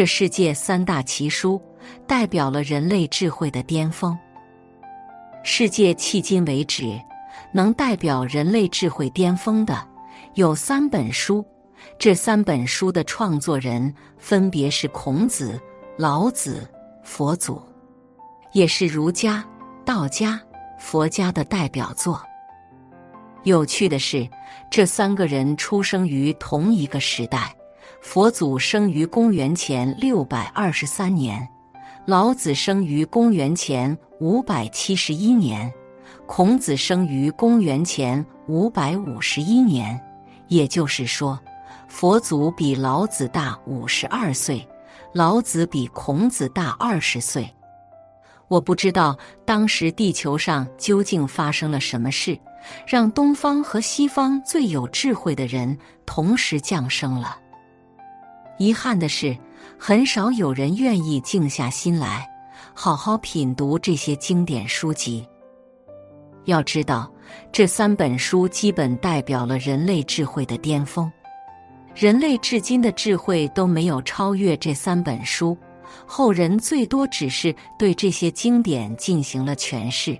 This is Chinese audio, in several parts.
这世界三大奇书代表了人类智慧的巅峰。世界迄今为止能代表人类智慧巅峰的有三本书，这三本书的创作人分别是孔子、老子、佛祖，也是儒家、道家、佛家的代表作。有趣的是，这三个人出生于同一个时代。佛祖生于公元前六百二十三年，老子生于公元前五百七十一年，孔子生于公元前五百五十一年。也就是说，佛祖比老子大五十二岁，老子比孔子大二十岁。我不知道当时地球上究竟发生了什么事，让东方和西方最有智慧的人同时降生了。遗憾的是，很少有人愿意静下心来，好好品读这些经典书籍。要知道，这三本书基本代表了人类智慧的巅峰，人类至今的智慧都没有超越这三本书，后人最多只是对这些经典进行了诠释。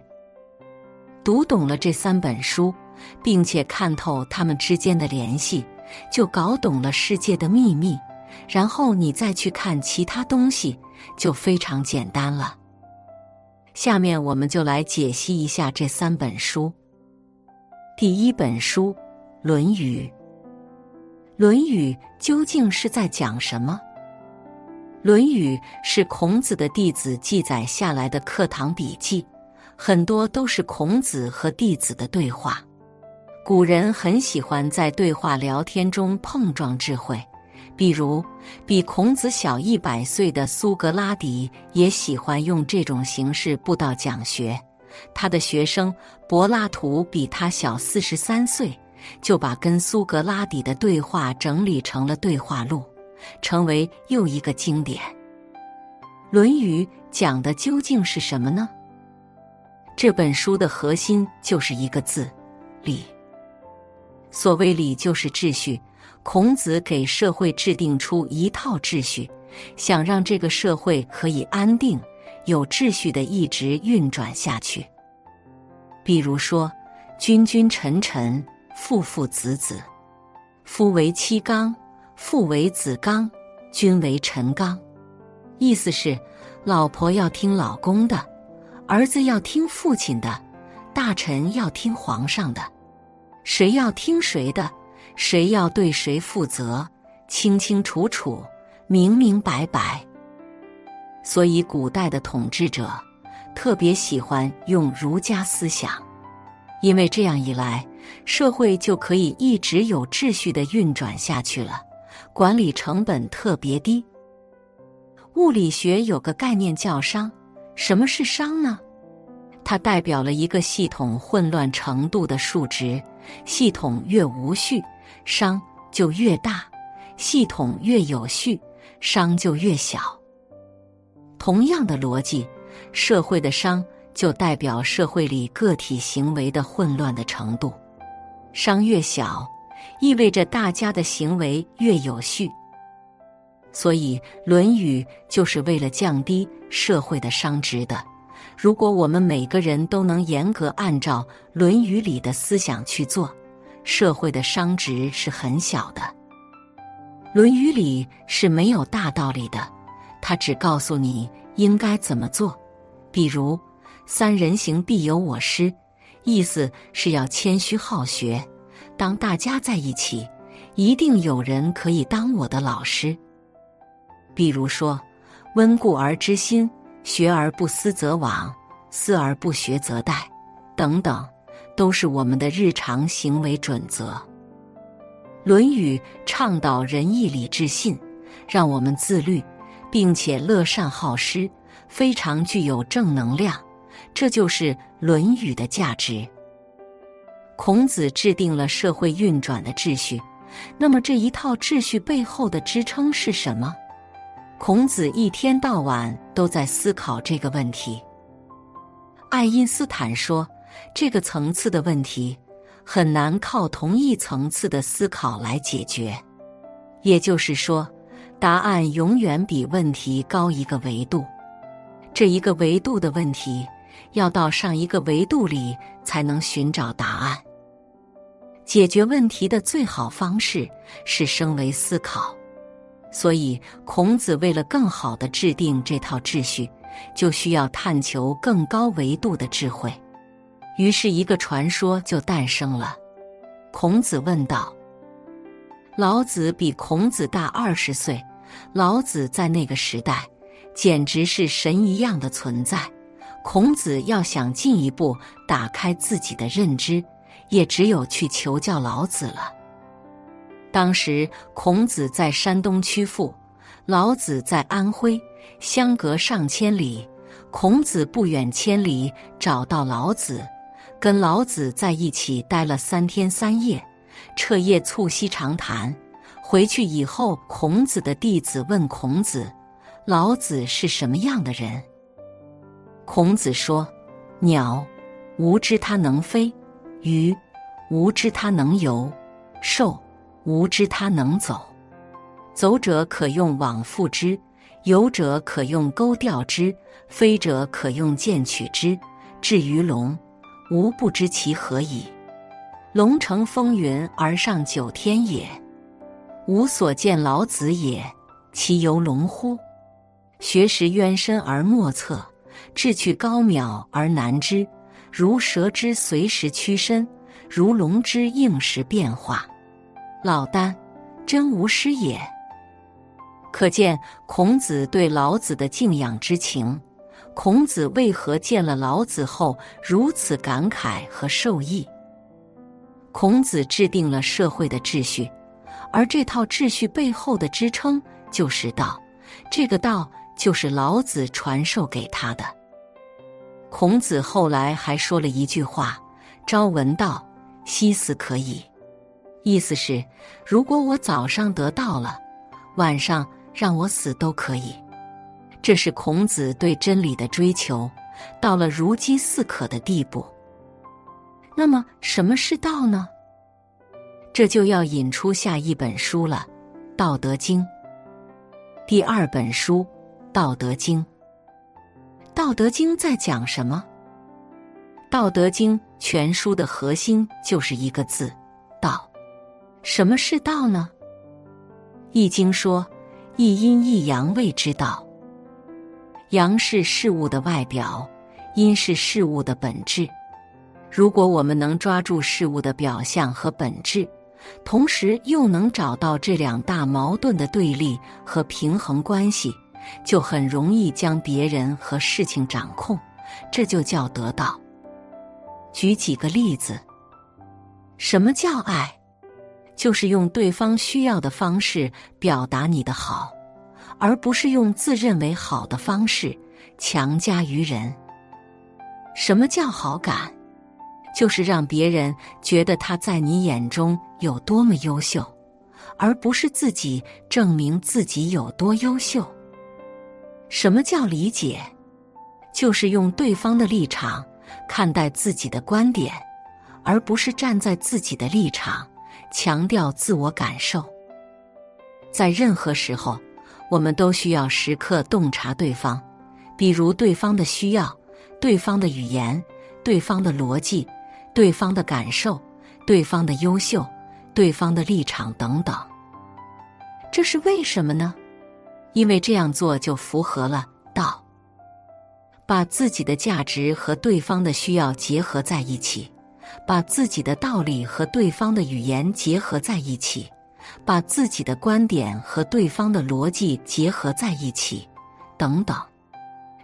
读懂了这三本书，并且看透它们之间的联系，就搞懂了世界的秘密。然后你再去看其他东西，就非常简单了。下面我们就来解析一下这三本书。第一本书《论语》，《论语》究竟是在讲什么？《论语》是孔子的弟子记载下来的课堂笔记，很多都是孔子和弟子的对话。古人很喜欢在对话聊天中碰撞智慧。比如，比孔子小一百岁的苏格拉底也喜欢用这种形式布道讲学。他的学生柏拉图比他小四十三岁，就把跟苏格拉底的对话整理成了对话录，成为又一个经典。《论语》讲的究竟是什么呢？这本书的核心就是一个字：礼。所谓礼，就是秩序。孔子给社会制定出一套秩序，想让这个社会可以安定、有秩序的一直运转下去。比如说，君君臣臣，父父子子，夫为妻纲，父为子纲，君为臣纲。意思是，老婆要听老公的，儿子要听父亲的，大臣要听皇上的，谁要听谁的？谁要对谁负责，清清楚楚、明明白白。所以，古代的统治者特别喜欢用儒家思想，因为这样一来，社会就可以一直有秩序的运转下去了，管理成本特别低。物理学有个概念叫“熵”，什么是熵呢？它代表了一个系统混乱程度的数值，系统越无序。熵就越大，系统越有序，熵就越小。同样的逻辑，社会的熵就代表社会里个体行为的混乱的程度。熵越小，意味着大家的行为越有序。所以，《论语》就是为了降低社会的熵值的。如果我们每个人都能严格按照《论语》里的思想去做。社会的商值是很小的，《论语》里是没有大道理的，它只告诉你应该怎么做。比如“三人行，必有我师”，意思是要谦虚好学。当大家在一起，一定有人可以当我的老师。比如说“温故而知新，学而不思则罔，思而不学则殆”等等。都是我们的日常行为准则。《论语》倡导仁义礼智信，让我们自律，并且乐善好施，非常具有正能量。这就是《论语》的价值。孔子制定了社会运转的秩序，那么这一套秩序背后的支撑是什么？孔子一天到晚都在思考这个问题。爱因斯坦说。这个层次的问题很难靠同一层次的思考来解决，也就是说，答案永远比问题高一个维度。这一个维度的问题，要到上一个维度里才能寻找答案。解决问题的最好方式是升维思考。所以，孔子为了更好的制定这套秩序，就需要探求更高维度的智慧。于是，一个传说就诞生了。孔子问道：“老子比孔子大二十岁，老子在那个时代简直是神一样的存在。孔子要想进一步打开自己的认知，也只有去求教老子了。”当时，孔子在山东曲阜，老子在安徽，相隔上千里。孔子不远千里找到老子，跟老子在一起待了三天三夜，彻夜促膝长谈。回去以后，孔子的弟子问孔子：“老子是什么样的人？”孔子说：“鸟，无知它能飞；鱼，无知它能游；兽。”无知他能走，走者可用网缚之，游者可用钩钓之，飞者可用箭取之。至于龙，吾不知其何矣。龙乘风云而上九天也，吾所见老子也，其犹龙乎？学识渊深而莫测，志趣高渺而难知。如蛇之随时屈伸，如龙之应时变化。老聃，真无师也。可见孔子对老子的敬仰之情。孔子为何见了老子后如此感慨和受益？孔子制定了社会的秩序，而这套秩序背后的支撑就是道。这个道就是老子传授给他的。孔子后来还说了一句话：“朝闻道，夕死可矣。”意思是，如果我早上得到了，晚上让我死都可以。这是孔子对真理的追求，到了如饥似渴的地步。那么，什么是道呢？这就要引出下一本书了，《道德经》。第二本书《道德经》，《道德经》在讲什么？《道德经》全书的核心就是一个字：道。什么是道呢？《易经》说：“一阴一阳谓之道。阳是事物的外表，阴是事物的本质。如果我们能抓住事物的表象和本质，同时又能找到这两大矛盾的对立和平衡关系，就很容易将别人和事情掌控。这就叫得道。举几个例子：什么叫爱？就是用对方需要的方式表达你的好，而不是用自认为好的方式强加于人。什么叫好感？就是让别人觉得他在你眼中有多么优秀，而不是自己证明自己有多优秀。什么叫理解？就是用对方的立场看待自己的观点，而不是站在自己的立场。强调自我感受，在任何时候，我们都需要时刻洞察对方，比如对方的需要、对方的语言、对方的逻辑、对方的感受、对方的优秀、对方的立场等等。这是为什么呢？因为这样做就符合了道，把自己的价值和对方的需要结合在一起。把自己的道理和对方的语言结合在一起，把自己的观点和对方的逻辑结合在一起，等等，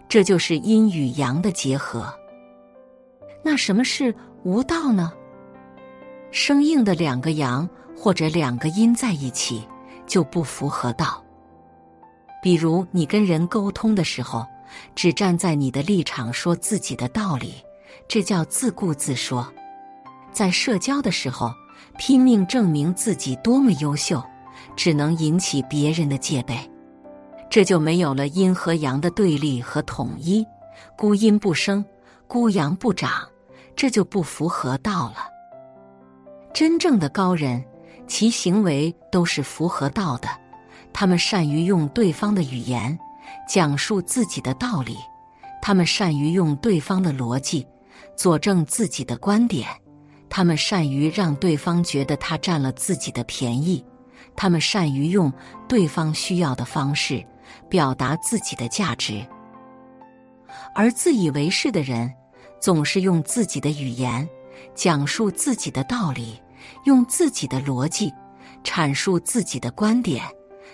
这就是阴与阳的结合。那什么是无道呢？生硬的两个阳或者两个阴在一起就不符合道。比如你跟人沟通的时候，只站在你的立场说自己的道理，这叫自顾自说。在社交的时候，拼命证明自己多么优秀，只能引起别人的戒备，这就没有了阴和阳的对立和统一，孤阴不生，孤阳不长，这就不符合道了。真正的高人，其行为都是符合道的，他们善于用对方的语言讲述自己的道理，他们善于用对方的逻辑佐证自己的观点，他们善于让对方觉得他占了自己的便宜，他们善于用对方需要的方式表达自己的价值。而自以为是的人，总是用自己的语言讲述自己的道理，用自己的逻辑阐述自己的观点。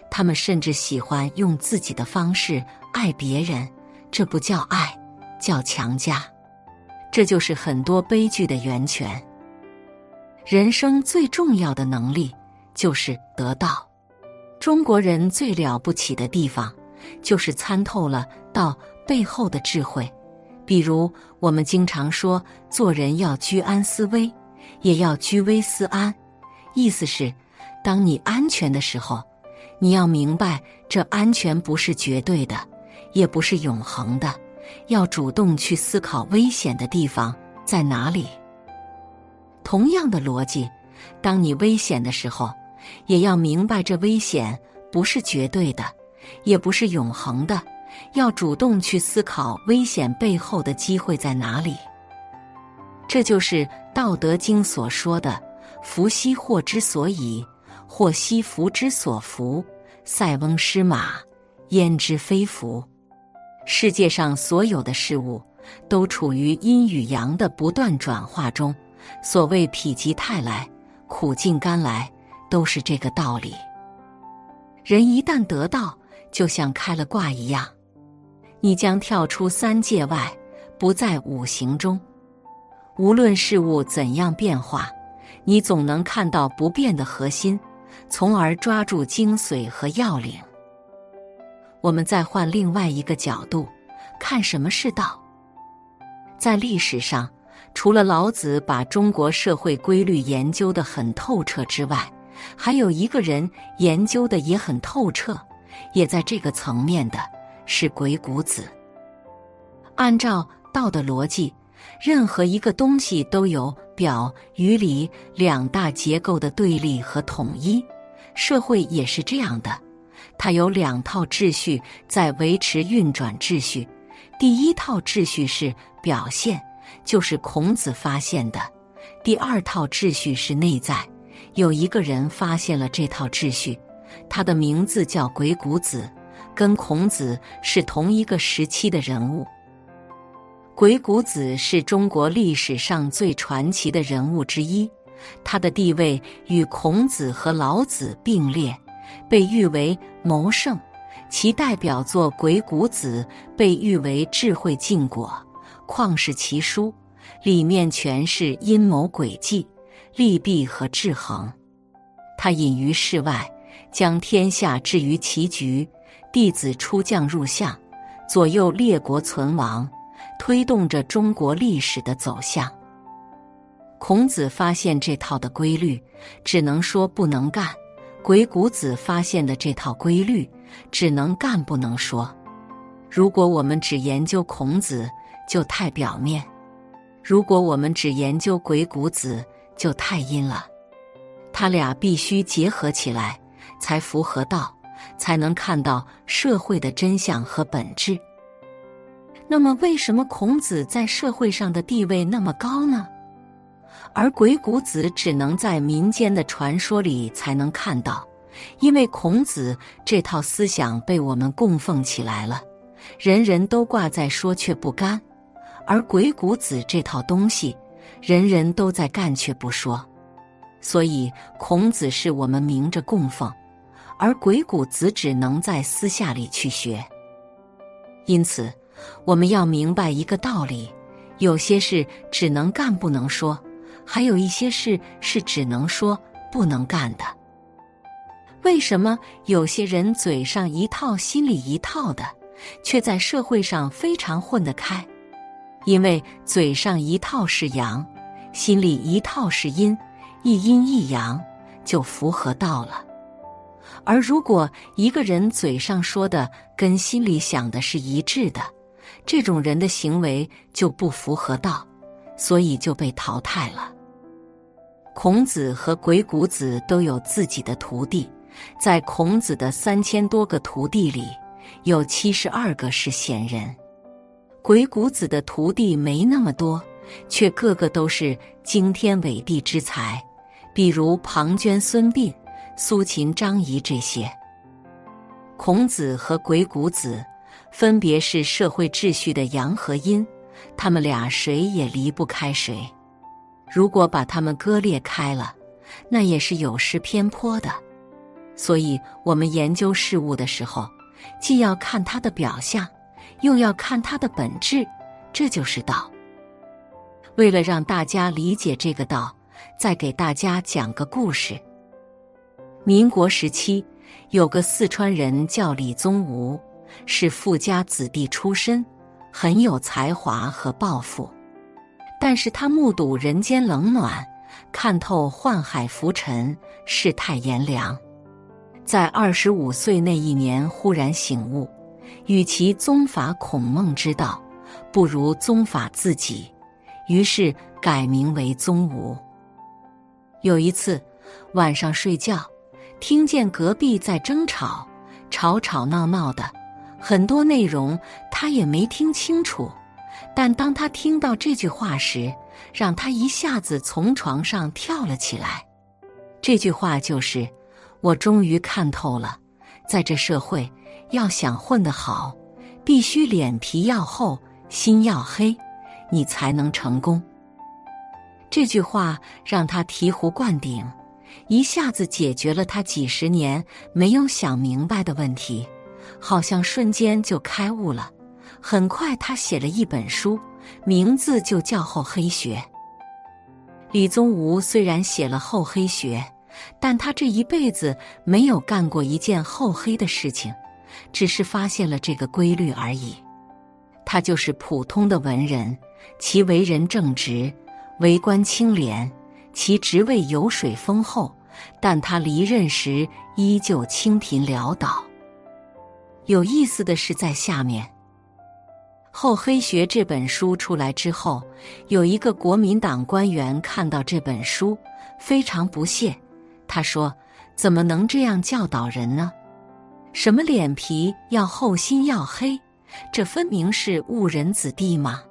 他们甚至喜欢用自己的方式爱别人，这不叫爱，叫强加。这就是很多悲剧的源泉。人生最重要的能力就是得到。中国人最了不起的地方，就是参透了道背后的智慧。比如，我们经常说，做人要居安思危，也要居危思安。意思是，当你安全的时候。你要明白，这安全不是绝对的，也不是永恒的，要主动去思考危险的地方在哪里。同样的逻辑，当你危险的时候，也要明白这危险不是绝对的，也不是永恒的，要主动去思考危险背后的机会在哪里。这就是《道德经》所说的“福兮祸之所以”。祸兮福之所伏，塞翁失马，焉知非福？世界上所有的事物都处于阴与阳的不断转化中。所谓否极泰来，苦尽甘来，都是这个道理。人一旦得到，就像开了挂一样，你将跳出三界外，不在五行中。无论事物怎样变化，你总能看到不变的核心。从而抓住精髓和要领。我们再换另外一个角度看，什么是道？在历史上，除了老子把中国社会规律研究得很透彻之外，还有一个人研究的也很透彻，也在这个层面的是鬼谷子。按照道的逻辑，任何一个东西都有表与里两大结构的对立和统一。社会也是这样的，它有两套秩序在维持运转秩序。第一套秩序是表现，就是孔子发现的；第二套秩序是内在，有一个人发现了这套秩序，他的名字叫鬼谷子，跟孔子是同一个时期的人物。鬼谷子是中国历史上最传奇的人物之一。他的地位与孔子和老子并列，被誉为谋圣。其代表作《鬼谷子》被誉为智慧禁果，旷世奇书，里面全是阴谋诡计、利弊和制衡。他隐于世外，将天下置于棋局，弟子出将入相，左右列国存亡，推动着中国历史的走向。孔子发现这套的规律，只能说不能干；鬼谷子发现的这套规律，只能干不能说。如果我们只研究孔子，就太表面；如果我们只研究鬼谷子，就太阴了。他俩必须结合起来，才符合道，才能看到社会的真相和本质。那么，为什么孔子在社会上的地位那么高呢？而鬼谷子只能在民间的传说里才能看到，因为孔子这套思想被我们供奉起来了，人人都挂在说却不干；而鬼谷子这套东西，人人都在干却不说。所以孔子是我们明着供奉，而鬼谷子只能在私下里去学。因此，我们要明白一个道理：有些事只能干不能说。还有一些事是只能说不能干的。为什么有些人嘴上一套心里一套的，却在社会上非常混得开？因为嘴上一套是阳，心里一套是阴，一阴一阳就符合道了。而如果一个人嘴上说的跟心里想的是一致的，这种人的行为就不符合道。所以就被淘汰了。孔子和鬼谷子都有自己的徒弟，在孔子的三千多个徒弟里，有七十二个是贤人。鬼谷子的徒弟没那么多，却个个都是惊天伟地之才，比如庞涓、孙膑、苏秦、张仪这些。孔子和鬼谷子分别是社会秩序的阳和阴，他们俩谁也离不开谁。如果把他们割裂开了，那也是有失偏颇的。所以，我们研究事物的时候，既要看它的表象，又要看它的本质，这就是道。为了让大家理解这个道，再给大家讲个故事。民国时期，有个四川人叫李宗吾，是富家子弟出身，很有才华和抱负。但是他目睹人间冷暖，看透宦海浮沉，世态炎凉。在二十五岁那一年，忽然醒悟，与其宗法孔孟之道，不如宗法自己。于是改名为宗吾。有一次晚上睡觉，听见隔壁在争吵，吵吵闹闹的，很多内容他也没听清楚。但当他听到这句话时，让他一下子从床上跳了起来。这句话就是。我终于看透了，在这社会，要想混得好，必须脸皮要厚，心要黑，你才能成功。这句话让他醍醐灌顶，一下子解决了他几十年没有想明白的问题，好像瞬间就开悟了。很快，他写了一本书，名字就叫《厚黑学》。李宗吾虽然写了《厚黑学》。但他这一辈子没有干过一件厚黑的事情，只是发现了这个规律而已。他就是普通的文人，其为人正直，为官清廉，其职位油水丰厚，但他离任时依旧清贫潦倒。有意思的是，在下面，《厚黑学》这本书出来之后，有一个国民党官员看到这本书，非常不屑。他说：“怎么能这样教导人呢？什么脸皮要厚，心要黑，这分明是误人子弟嘛！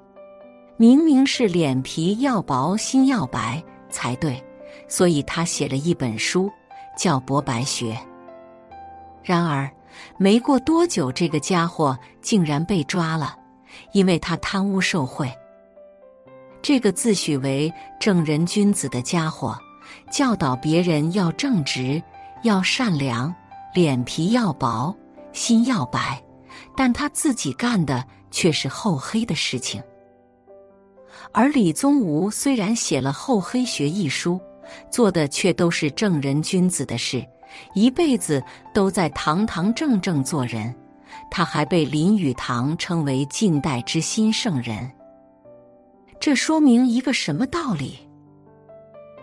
明明是脸皮要薄，心要白才对。所以他写了一本书，叫《博白学》。然而，没过多久，这个家伙竟然被抓了，因为他贪污受贿。这个自诩为正人君子的家伙。”教导别人要正直，要善良，脸皮要薄，心要白，但他自己干的却是厚黑的事情。而李宗吾虽然写了《厚黑学》一书，做的却都是正人君子的事，一辈子都在堂堂正正做人。他还被林语堂称为近代之新圣人。这说明一个什么道理？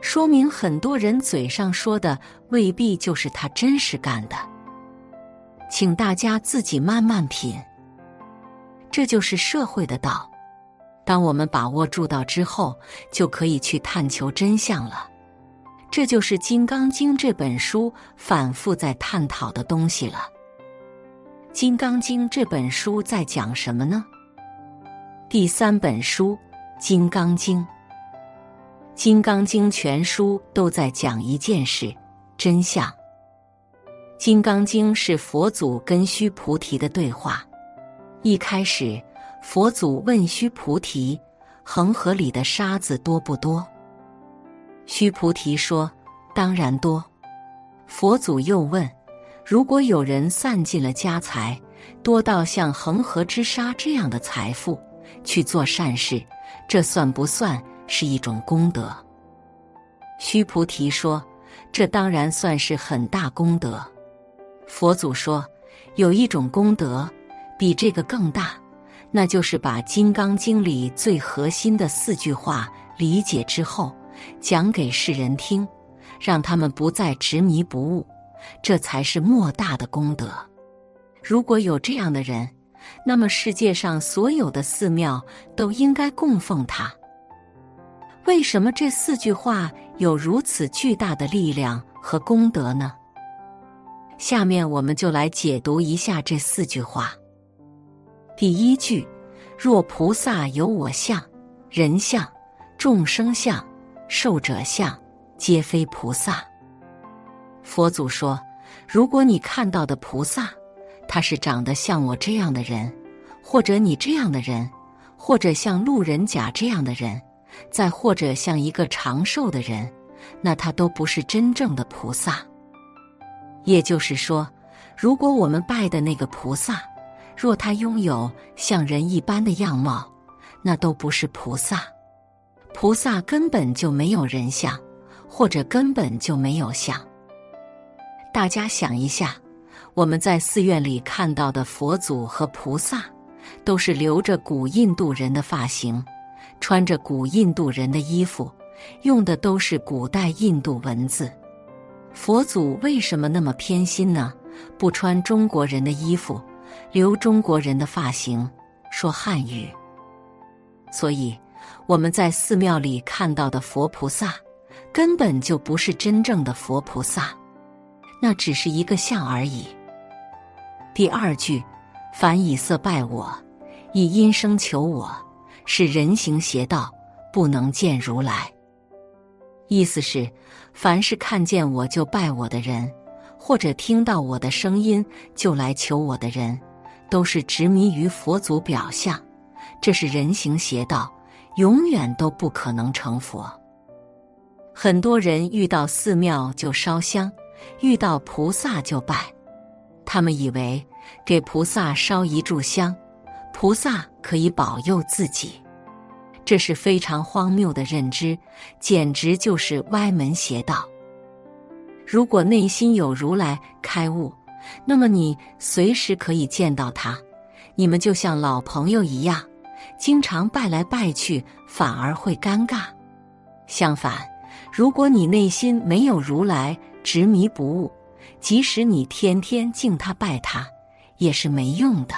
说明很多人嘴上说的未必就是他真实干的，请大家自己慢慢品。这就是社会的道。当我们把握住道之后，就可以去探求真相了。这就是《金刚经》这本书反复在探讨的东西了。《金刚经》这本书在讲什么呢？第三本书《金刚经》。《金刚经》全书都在讲一件事：真相。《金刚经》是佛祖跟须菩提的对话。一开始，佛祖问须菩提：“恒河里的沙子多不多？”须菩提说：“当然多。”佛祖又问：“如果有人散尽了家财，多到像恒河之沙这样的财富，去做善事，这算不算？”是一种功德。须菩提说：“这当然算是很大功德。”佛祖说：“有一种功德比这个更大，那就是把《金刚经》里最核心的四句话理解之后，讲给世人听，让他们不再执迷不悟，这才是莫大的功德。如果有这样的人，那么世界上所有的寺庙都应该供奉他。”为什么这四句话有如此巨大的力量和功德呢？下面我们就来解读一下这四句话。第一句：若菩萨有我相、人相、众生相、寿者相，皆非菩萨。佛祖说，如果你看到的菩萨，他是长得像我这样的人，或者你这样的人，或者像路人甲这样的人，再或者像一个长寿的人，那他都不是真正的菩萨。也就是说，如果我们拜的那个菩萨，若他拥有像人一般的样貌，那都不是菩萨。菩萨根本就没有人相，或者根本就没有相。大家想一下，我们在寺院里看到的佛祖和菩萨，都是留着古印度人的发型，穿着古印度人的衣服，用的都是古代印度文字。佛祖为什么那么偏心呢？不穿中国人的衣服，留中国人的发型，说汉语。所以我们在寺庙里看到的佛菩萨，根本就不是真正的佛菩萨，那只是一个像而已。第二句，凡以色拜我，以音声求我，是人行邪道，不能见如来。意思是，凡是看见我就拜我的人，或者听到我的声音就来求我的人，都是执迷于佛祖表象，这是人行邪道，永远都不可能成佛。很多人遇到寺庙就烧香，遇到菩萨就拜，他们以为给菩萨烧一炷香，菩萨可以保佑自己。这是非常荒谬的认知，简直就是歪门邪道。如果内心有如来开悟，那么你随时可以见到他，你们就像老朋友一样，经常拜来拜去，反而会尴尬。相反，如果你内心没有如来，执迷不悟，即使你天天敬他拜他，也是没用的。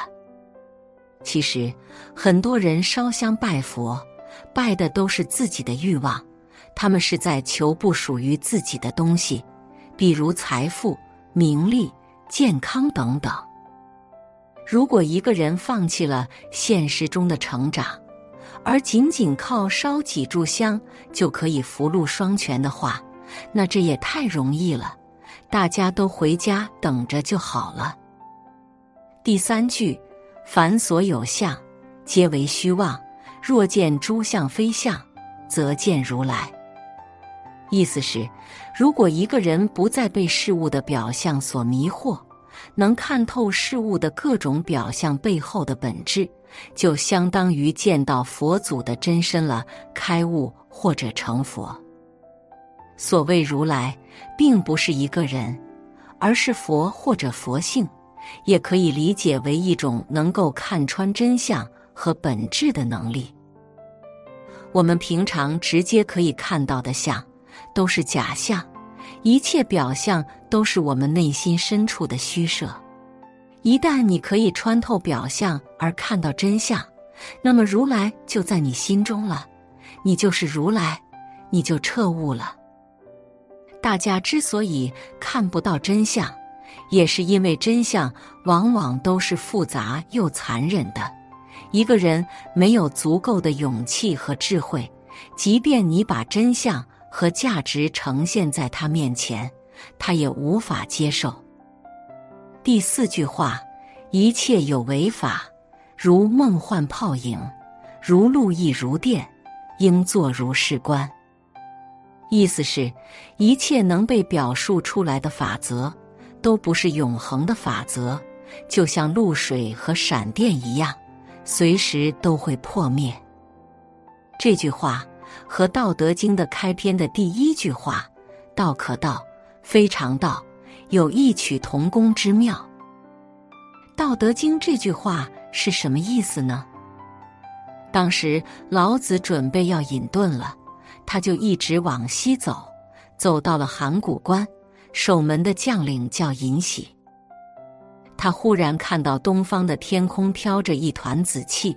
其实，很多人烧香拜佛。拜的都是自己的欲望，他们是在求不属于自己的东西，比如财富、名利、健康等等。如果一个人放弃了现实中的成长，而仅仅靠烧几炷香就可以福禄双全的话，那这也太容易了。大家都回家等着就好了。第三句，凡所有相，皆为虚妄。若见诸相非相，则见如来。意思是，如果一个人不再被事物的表象所迷惑，能看透事物的各种表象背后的本质，就相当于见到佛祖的真身了，开悟或者成佛。所谓如来，并不是一个人，而是佛或者佛性，也可以理解为一种能够看穿真相。和本质的能力，我们平常直接可以看到的相，都是假象，一切表象都是我们内心深处的虚设。一旦你可以穿透表象而看到真相，那么如来就在你心中了，你就是如来，你就彻悟了。大家之所以看不到真相，也是因为真相往往都是复杂又残忍的。一个人没有足够的勇气和智慧，即便你把真相和价值呈现在他面前，他也无法接受。第四句话：一切有为法，如梦幻泡影，如露亦如电，应作如是观。意思是，一切能被表述出来的法则，都不是永恒的法则，就像露水和闪电一样。随时都会破灭。这句话和《道德经》的开篇的第一句话“道可道，非常道”有异曲同工之妙。《道德经》这句话是什么意思呢？当时老子准备要隐遁了，他就一直往西走，走到了函谷关，守门的将领叫尹喜。他忽然看到东方的天空飘着一团紫气，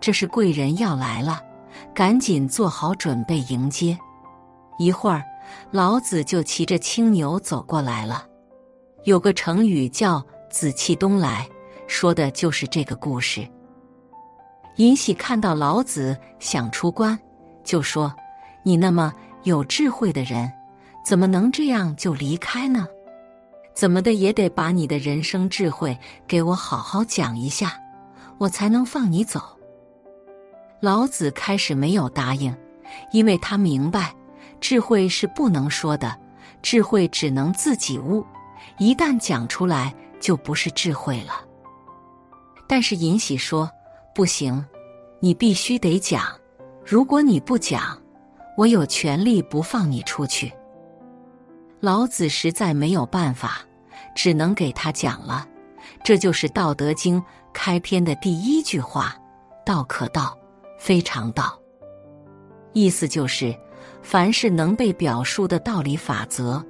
这是贵人要来了，赶紧做好准备迎接。一会儿，老子就骑着青牛走过来了。有个成语叫“紫气东来”，说的就是这个故事。尹喜看到老子想出关，就说：“你那么有智慧的人，怎么能这样就离开呢？怎么的也得把你的人生智慧给我好好讲一下，我才能放你走。”老子开始没有答应，因为他明白，智慧是不能说的，智慧只能自己悟。一旦讲出来，就不是智慧了。但是尹喜说：“不行，你必须得讲。如果你不讲，我有权利不放你出去。”老子实在没有办法，只能给他讲了。这就是《道德经》开篇的第一句话：“道可道，非常道。”意思就是，凡是能被表述的道理法则。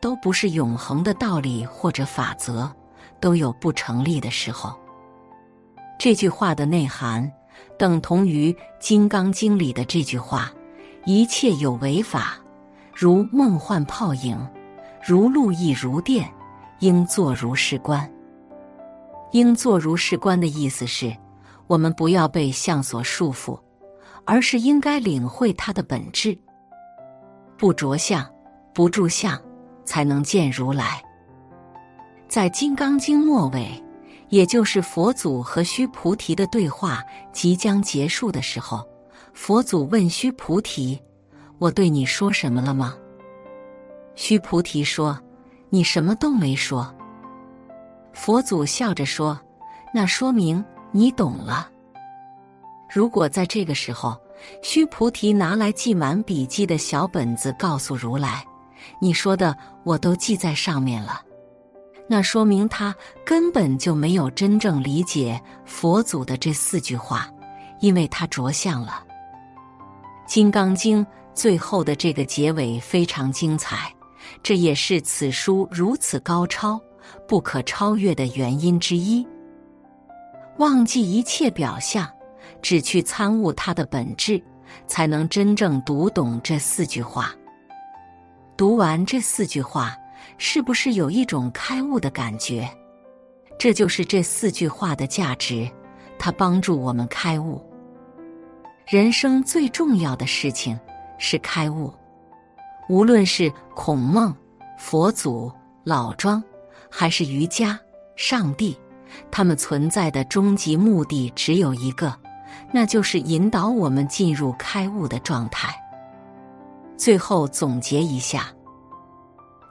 都不是永恒的道理或者法则，都有不成立的时候。这句话的内涵等同于《金刚经》里的这句话：“一切有为法，如梦幻泡影，如露亦如电，应作如是观。”应作如是观的意思是，我们不要被相所束缚，而是应该领会它的本质，不着相，不住相。才能见如来。在《金刚经》末尾，也就是佛祖和须菩提的对话即将结束的时候，佛祖问须菩提：“我对你说什么了吗？”须菩提说：“你什么都没说。”佛祖笑着说：“那说明你懂了。”如果在这个时候，须菩提拿来记满笔记的小本子，告诉如来。你说的我都记在上面了，那说明他根本就没有真正理解佛祖的这四句话，因为他着相了。《金刚经》最后的这个结尾非常精彩，这也是此书如此高超、不可超越的原因之一。忘记一切表象，只去参悟它的本质，才能真正读懂这四句话。读完这四句话，是不是有一种开悟的感觉？这就是这四句话的价值，它帮助我们开悟。人生最重要的事情是开悟。无论是孔孟、佛祖、老庄，还是瑜伽、上帝，他们存在的终极目的只有一个，那就是引导我们进入开悟的状态。最后总结一下，《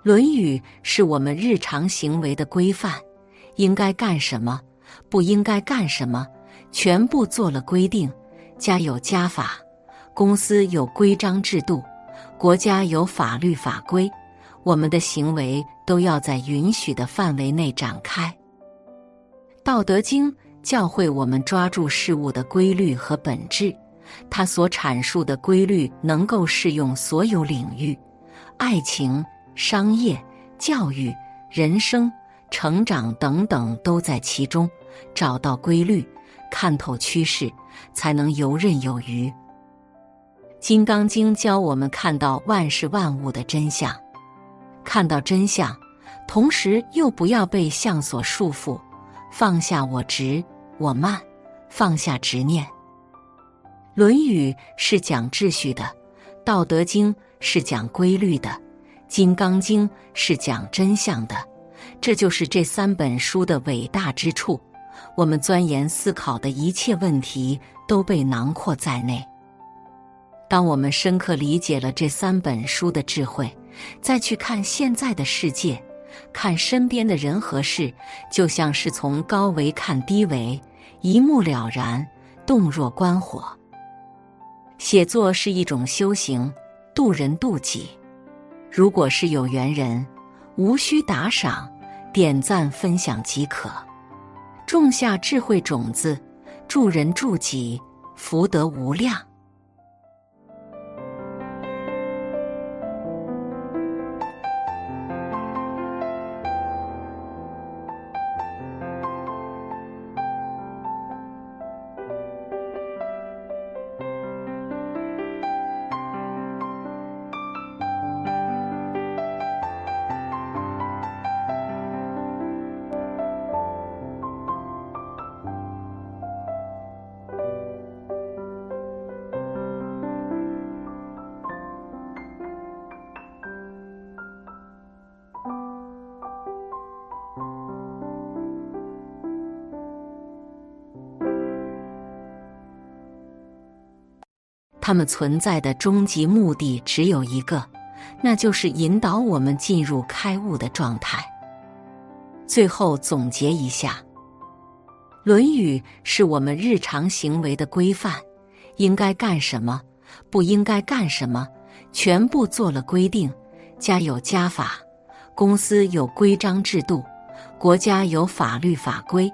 论语》是我们日常行为的规范，应该干什么，不应该干什么，全部做了规定。家有家法，公司有规章制度，国家有法律法规，我们的行为都要在允许的范围内展开。《道德经》教会我们抓住事物的规律和本质。它所阐述的规律能够适用所有领域，爱情、商业、教育、人生、成长等等都在其中。找到规律，看透趋势，才能游刃有余。《金刚经》教我们看到万事万物的真相，看到真相，同时又不要被相所束缚，放下我执我慢，放下执念。《论语》是讲秩序的，《道德经》是讲规律的，《金刚经》是讲真相的。这就是这三本书的伟大之处。我们钻研思考的一切问题都被囊括在内。当我们深刻理解了这三本书的智慧，再去看现在的世界，看身边的人和事，就像是从高维看低维，一目了然，洞若观火。写作是一种修行，渡人渡己。如果是有缘人，无需打赏、点赞、分享即可，种下智慧种子，助人助己，福德无量。他们存在的终极目的只有一个，那就是引导我们进入开悟的状态。最后总结一下，《论语》是我们日常行为的规范，应该干什么，不应该干什么，全部做了规定。家有家法，公司有规章制度，国家有法律法规，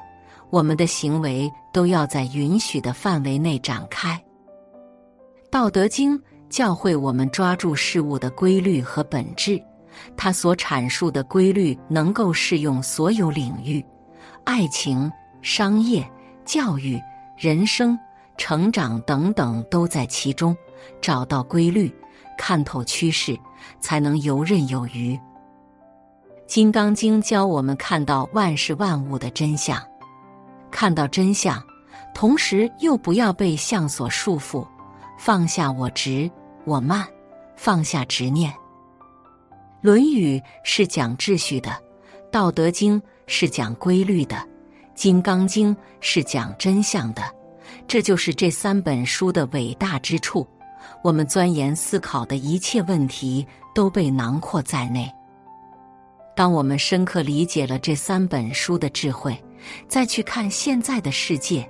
我们的行为都要在允许的范围内展开。《道德经》教会我们抓住事物的规律和本质，它所阐述的规律能够适用所有领域，爱情、商业、教育、人生、成长等等都在其中。找到规律，看透趋势。才能游刃有余。《金刚经》教我们看到万事万物的真相，看到真相，同时又不要被相所束缚，放下我执我慢，放下执念。《论语》是讲秩序的，《道德经》是讲规律的，《金刚经》是讲真相的。这就是这三本书的伟大之处。我们钻研思考的一切问题都被囊括在内。当我们深刻理解了这三本书的智慧，再去看现在的世界，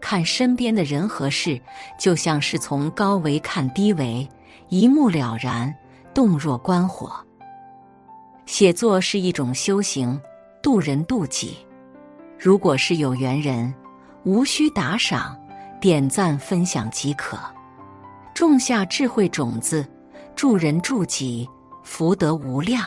看身边的人和事，就像是从高维看低维，一目了然，洞若观火。写作是一种修行，渡人渡己。如果是有缘人，无需打赏，点赞分享即可。种下智慧种子，助人助己，福德无量。